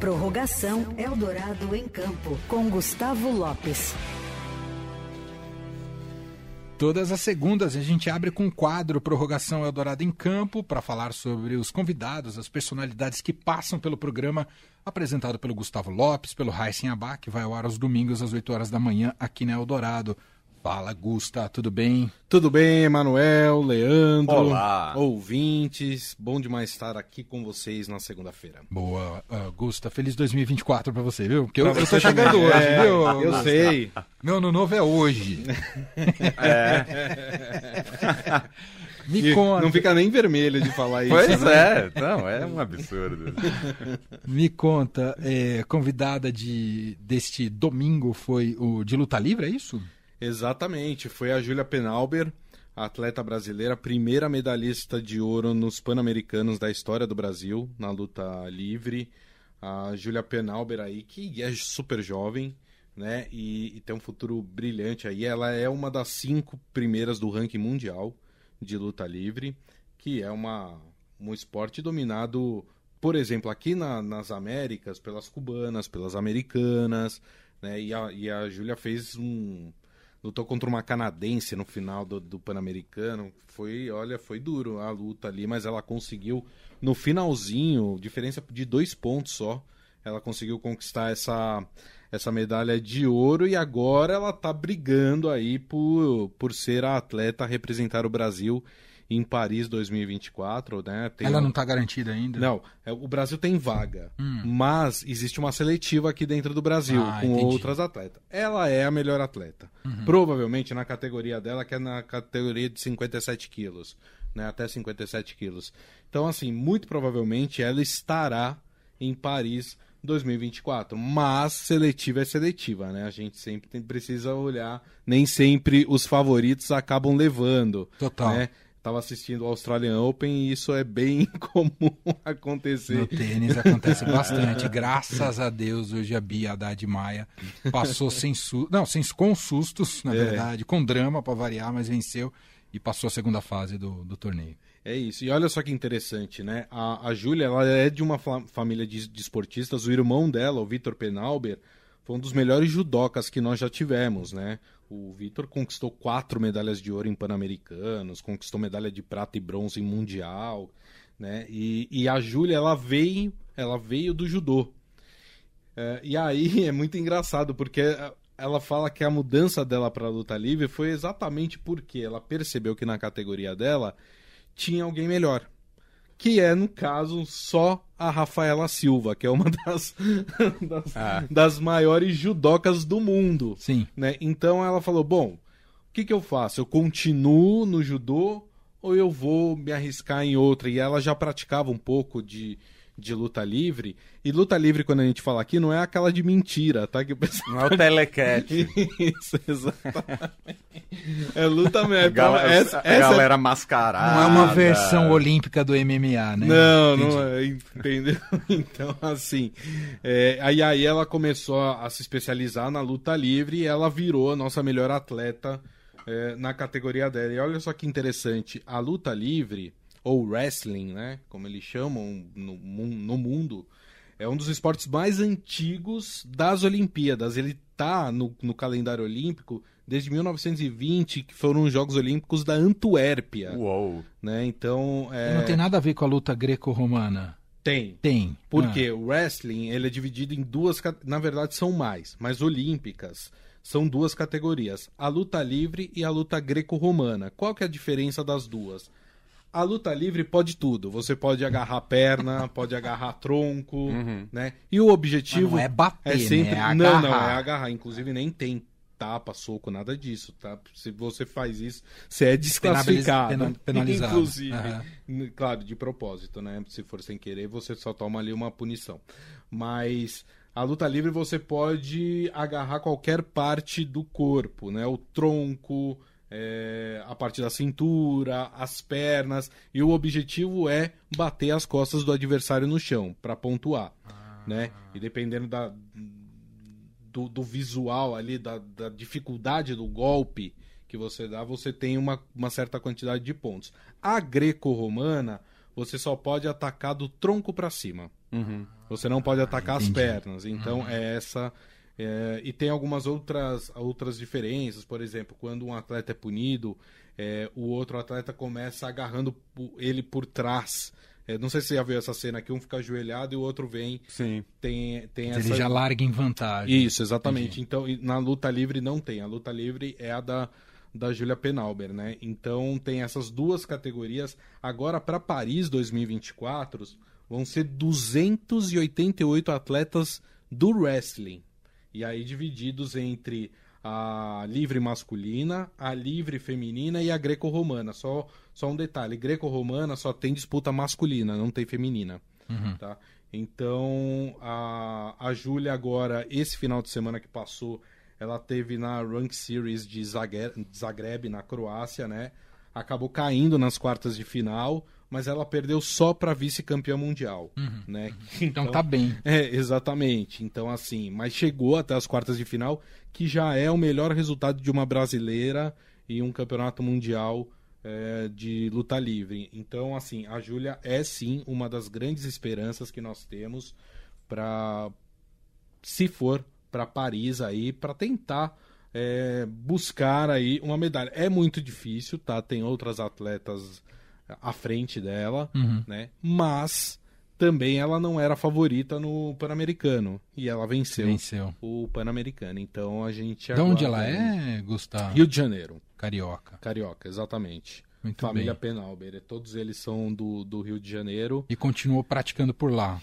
Prorrogação Eldorado em Campo, com Gustavo Lopes. Todas as segundas a gente abre com o quadro Prorrogação Eldorado em Campo para falar sobre os convidados, as personalidades que passam pelo programa, apresentado pelo Gustavo Lopes, pelo Raíssen Abá, que vai ao ar aos domingos às 8 horas da manhã aqui na Eldorado. Fala, Gusta, tudo bem? Tudo bem, Emanuel, Leandro, Olá. ouvintes. Bom demais estar aqui com vocês na segunda-feira. Boa, uh, Gusta, feliz 2024 para você, viu? Porque eu, Pra eu tô chegando hoje, É, viu? Eu Gusta? sei. Meu ano novo é hoje. Me E conta, Não fica nem vermelho de falar isso. Pois né? é, não, é um absurdo. me conta, é, convidada de, deste domingo foi o de luta livre, é isso? Exatamente. Foi a Júlia Penalber, atleta brasileira, primeira medalhista de ouro nos Pan-Americanos da história do Brasil, na luta livre. A Júlia Penalber aí, que é super jovem, né? E, e tem um futuro brilhante aí. Ela é uma das cinco primeiras do ranking mundial de luta livre, que é uma, um esporte dominado, por exemplo, aqui na- nas Américas, pelas cubanas, pelas americanas, né? E a, e a Júlia fez um. Lutou contra uma canadense no final do, do Pan-Americano. Foi, olha, foi duro a luta ali, mas ela conseguiu, no finalzinho, diferença de dois pontos só, ela conseguiu conquistar essa, essa medalha de ouro e agora ela tá brigando aí por, por ser a atleta a representar o Brasil em Paris 2024, né? Tem Ela um- não tá garantida ainda? não, é, o Brasil tem vaga, Hum. mas existe uma seletiva aqui dentro do Brasil Ah, com entendi. outras atletas. Ela é a melhor atleta. Uhum. Provavelmente na categoria dela, que é na categoria de 57 quilos, né? Até 57 quilos. Então, assim, muito provavelmente ela estará em Paris 2024. Mas seletiva é seletiva, né? A gente sempre tem- precisa olhar. Nem sempre os favoritos acabam levando. Total. Né? Tava assistindo o Australian Open e isso é bem comum acontecer. No tênis acontece bastante. Graças a Deus, hoje a Bia Haddad Maia passou sem sustos. Não, sem, com sustos, na É. verdade, com drama para variar, mas venceu e passou a segunda fase do, do torneio. É isso. E olha só que interessante, né? A, a Júlia, ela é de uma fa- família de, de esportistas. O irmão dela, o Vitor Penalber, foi um dos melhores judocas que nós já tivemos, né? O Vitor conquistou quatro medalhas de ouro em Pan-Americanos, conquistou medalha de prata e bronze em Mundial, né? E, e a Júlia, ela veio, ela veio do judô. É, e aí é muito engraçado, porque ela fala que a mudança dela para a luta livre foi exatamente porque ela percebeu que na categoria dela tinha alguém melhor. Que é, no caso, só a Rafaela Silva, que é uma das, das, Ah. das maiores judocas do mundo. Sim. Né? Então ela falou: bom, o que, que eu faço? Eu continuo no judô ou eu vou me arriscar em outra? E ela já praticava um pouco de, de luta livre. E luta livre, quando a gente fala aqui, não é aquela de mentira, tá? Que o pessoal. Não é o telecat. Isso, exatamente. É luta mesmo. Gal- essa, a essa é galera mascarada. Não é uma versão olímpica do MMA, né? Não, Entendi. não é, entendeu? Então, assim, é, aí, aí ela começou a, a se especializar na luta livre e ela virou a nossa melhor atleta é, na categoria dela. E olha só que interessante, a luta livre, ou wrestling, né, como eles chamam no, no mundo, é um dos esportes mais antigos das Olimpíadas. Ele tá no, no calendário olímpico desde 1920, que foram os Jogos Olímpicos da Antuérpia, Uou. né? Então, é... Não tem nada a ver com a luta greco-romana. Tem. Tem. Porque Ah, o wrestling ele é dividido em duas, na verdade são mais, mas olímpicas são duas categorias, a luta livre e a luta greco-romana. Qual que é a diferença das duas? A luta livre pode tudo. Você pode agarrar perna, pode agarrar tronco, né? E o objetivo não é bater, é sempre né? É não, não é agarrar. Inclusive nem tem tapa, soco, nada disso, tá? Se você faz isso, você é desclassificado, Penaliz- pena- penalizado. inclusive. N- Claro, de propósito, né? Se for sem querer, você só toma ali uma punição. Mas a luta livre você pode agarrar qualquer parte do corpo, né? O tronco, é, a parte da cintura, as pernas. E o objetivo é bater as costas do adversário no chão para pontuar, né? E dependendo da, do, do visual ali, da, da dificuldade do golpe que você dá, você tem uma, uma certa quantidade de pontos. A greco-romana, você só pode atacar do tronco para cima. Uhum. Você não pode atacar as entendi. pernas. Então é essa. É, e tem algumas outras, outras diferenças. Por exemplo, quando um atleta é punido, é, o outro atleta começa agarrando ele por trás. É, não sei se você já viu essa cena aqui, um fica ajoelhado e o outro vem. Sim. Tem, tem Ele essa. já larga em vantagem. Isso, exatamente. Então, na luta livre não tem. A luta livre é a da, da Julia Penalber, né? Então tem essas duas categorias. Agora, para Paris 2024, vão ser 288 atletas do wrestling. E aí divididos entre a livre masculina, a livre feminina e a greco-romana. Só, só um detalhe: greco-romana só tem disputa masculina, não tem feminina. Tá? Então, a, a Júlia agora, esse final de semana que passou, ela teve na Rank Series de Zagreb, Zagreb na Croácia, né? Acabou caindo nas quartas de final, mas ela perdeu só para vice-campeã mundial, né? Então tá bem. É, exatamente. Então, assim, mas chegou até as quartas de final, que já é o melhor resultado de uma brasileira em um campeonato mundial é, de luta livre. Então, assim, a Júlia é sim uma das grandes esperanças que nós temos para, se for para Paris aí, para tentar é, buscar aí uma medalha. É muito difícil, tá? Tem outras atletas à frente dela, Uhum. né? Mas também ela não era favorita no Pan-Americano e ela venceu Venceu. o Pan-Americano. Então a gente De onde ela é, Gustavo? Rio de Janeiro, Carioca. carioca, exatamente. Muito Família bem. Penalber, todos eles são do, do Rio de Janeiro. E continuou praticando por lá.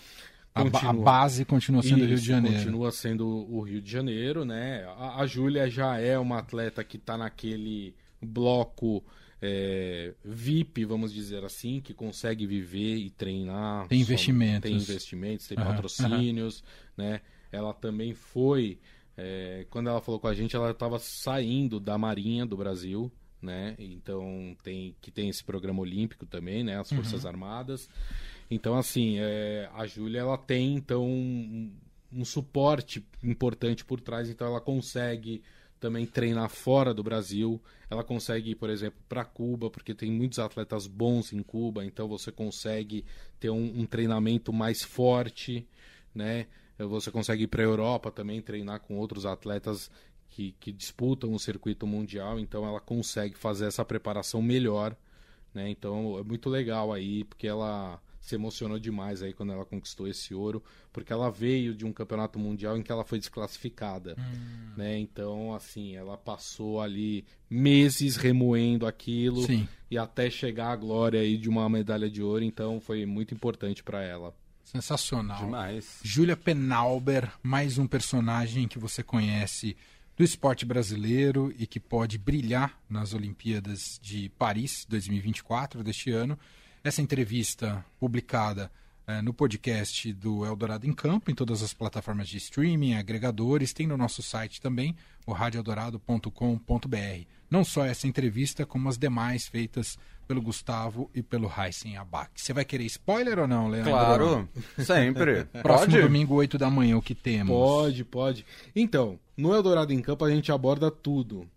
A, a base continua sendo Rio de Isso, Janeiro. Continua sendo o Rio de Janeiro, né? A, a Júlia já é uma atleta que está naquele bloco é, VIP, vamos dizer assim, que consegue viver e treinar. Tem só- investimentos. Tem investimentos, tem Aham, patrocínios, né? Ela também foi. é, quando ela falou com a gente, ela estava saindo da Marinha do Brasil, né? Então tem que tem esse programa olímpico também, né? As Forças Armadas. Então assim, é, a Júlia ela tem então um, um suporte importante por trás, então ela consegue também treinar fora do Brasil. Ela consegue ir, por exemplo, para Cuba, porque tem muitos atletas bons em Cuba, então você consegue ter um, um treinamento mais forte, né? Você consegue ir para a Europa também treinar com outros atletas que, que disputam o circuito mundial, então ela consegue fazer essa preparação melhor, né? Então é muito legal aí, porque ela se emocionou demais aí quando ela conquistou esse ouro, porque ela veio de um campeonato mundial em que ela foi desclassificada, né? Então, assim, ela passou ali meses remoendo aquilo Sim. e até chegar à glória aí de uma medalha de ouro, então foi muito importante para ela. Sensacional. Demais. Júlia Penalber, mais um personagem que você conhece do esporte brasileiro e que pode brilhar nas Olimpíadas de Paris 2024 deste ano. Essa entrevista publicada eh, no podcast do Eldorado em Campo, em todas as plataformas de streaming, agregadores, tem no nosso site também, o radioeldorado.com.br. Não só essa entrevista, como as demais feitas pelo Gustavo e pelo Heisen Abac. Você vai querer spoiler ou não, Leandro? Claro, sempre. Próximo Pode? domingo, 8 da manhã, o que temos? Pode, pode. Então, no Eldorado em Campo a gente aborda tudo.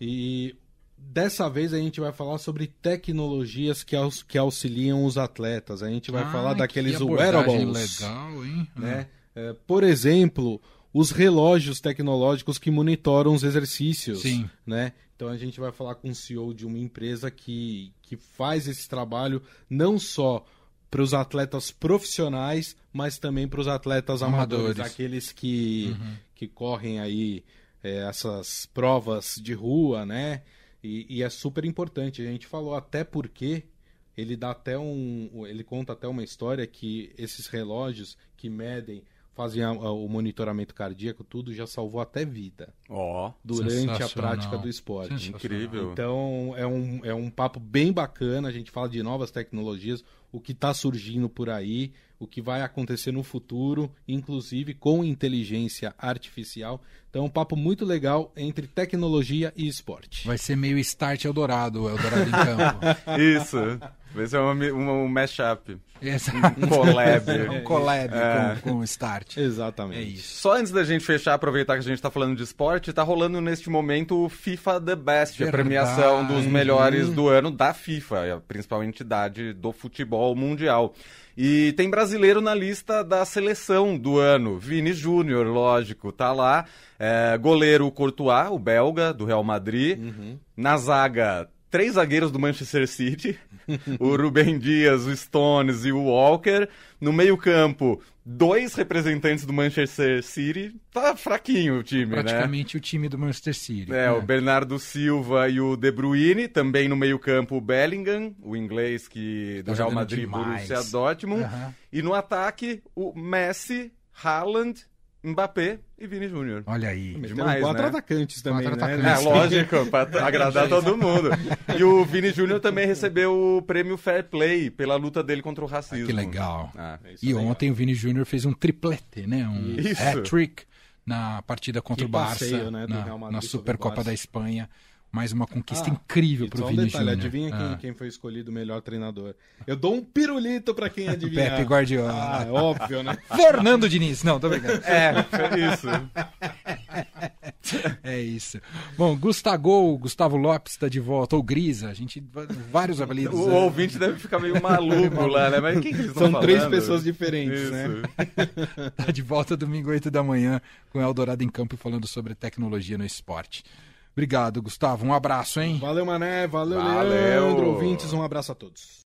E dessa vez a gente vai falar sobre tecnologias que, aux- que auxiliam os atletas. A gente vai Ah, falar que daqueles wearables. legal, hein? né? É, por exemplo, os relógios tecnológicos que monitoram os exercícios. Sim. Né? Então a gente vai falar com o CEO de uma empresa que, que faz esse trabalho não só para os atletas profissionais, mas também para os atletas amadores, Amadores. aqueles que, Uhum. que correm aí é, essas provas de rua, né? E, e é super importante. A gente falou até porque ele dá até um, ele conta até uma história que esses relógios que medem, fazem a- a- o monitoramento cardíaco, tudo já salvou até vida Ó, durante a prática do esporte. Incrível. Então é um, é um papo bem bacana. A gente fala de novas tecnologias, o que está surgindo por aí, o que vai acontecer no futuro, inclusive com inteligência artificial. Então é um papo muito legal entre tecnologia e esporte. Vai ser meio Start Eldorado, Eldorado em Campo. Isso. Vai ser uma, uma, um mashup. Exato. Um collab. um collab É. com, o Start. Exatamente. É isso. Só antes da gente fechar, aproveitar que a gente tá falando de esporte, tá rolando neste momento o FIFA The Best, a Verdade. premiação dos melhores do ano da FIFA, a principal entidade do futebol. futebol mundial. E tem brasileiro na lista da seleção do ano. Vini Júnior, lógico, tá lá. É, goleiro Courtois, o belga, do Real Madrid. Uhum. Na zaga, três zagueiros do Manchester City. o Rubem Dias, o Stones e o Walker. No meio-campo, dois representantes do Manchester City. Tá fraquinho o time, né? Praticamente o time do Manchester City. É, o Bernardo Silva e o De Bruyne, também no meio-campo o Bellingham, o inglês que do Tá Real jogando Madrid, demais. Borussia Dortmund, Aham. e no ataque o Messi, Haaland, Mbappé e Vini Júnior. Olha aí. Demais, quatro né? atacantes também, Quatro né? atacantes. É, lógico, pra agradar todo mundo. E o Vini Júnior também recebeu o prêmio Fair Play pela luta dele contra o racismo. Que legal. Ah, Isso E é legal. ontem o Vini Júnior fez um triplete, né? Um hat-trick na partida contra Que o Barça, passeio, né, na, na Supercopa da Espanha. Mais uma conquista Ah, incrível E pro só um Vini detalhe, Júnior. adivinha quem, Ah. quem foi escolhido o melhor treinador? Eu dou um pirulito pra quem adivinhar. Pepe Guardiola. Ah, é óbvio, né? Fernando Diniz. Não, tô brincando. É, foi isso. É isso. Bom, Gustavo, Gustavo Lopes está de volta, ou Grisa, a gente. Vários apelidos. O né? ouvinte deve ficar meio maluco lá, né? Mas quem que eles estão São falando? três pessoas diferentes, Isso. né? Tá de volta domingo 8 da manhã com Eldorado em Campo falando sobre tecnologia no esporte. Obrigado, Gustavo. Um abraço, hein? Valeu, Mané. Valeu, Valeu. Leandro. Ouvintes, um abraço a todos.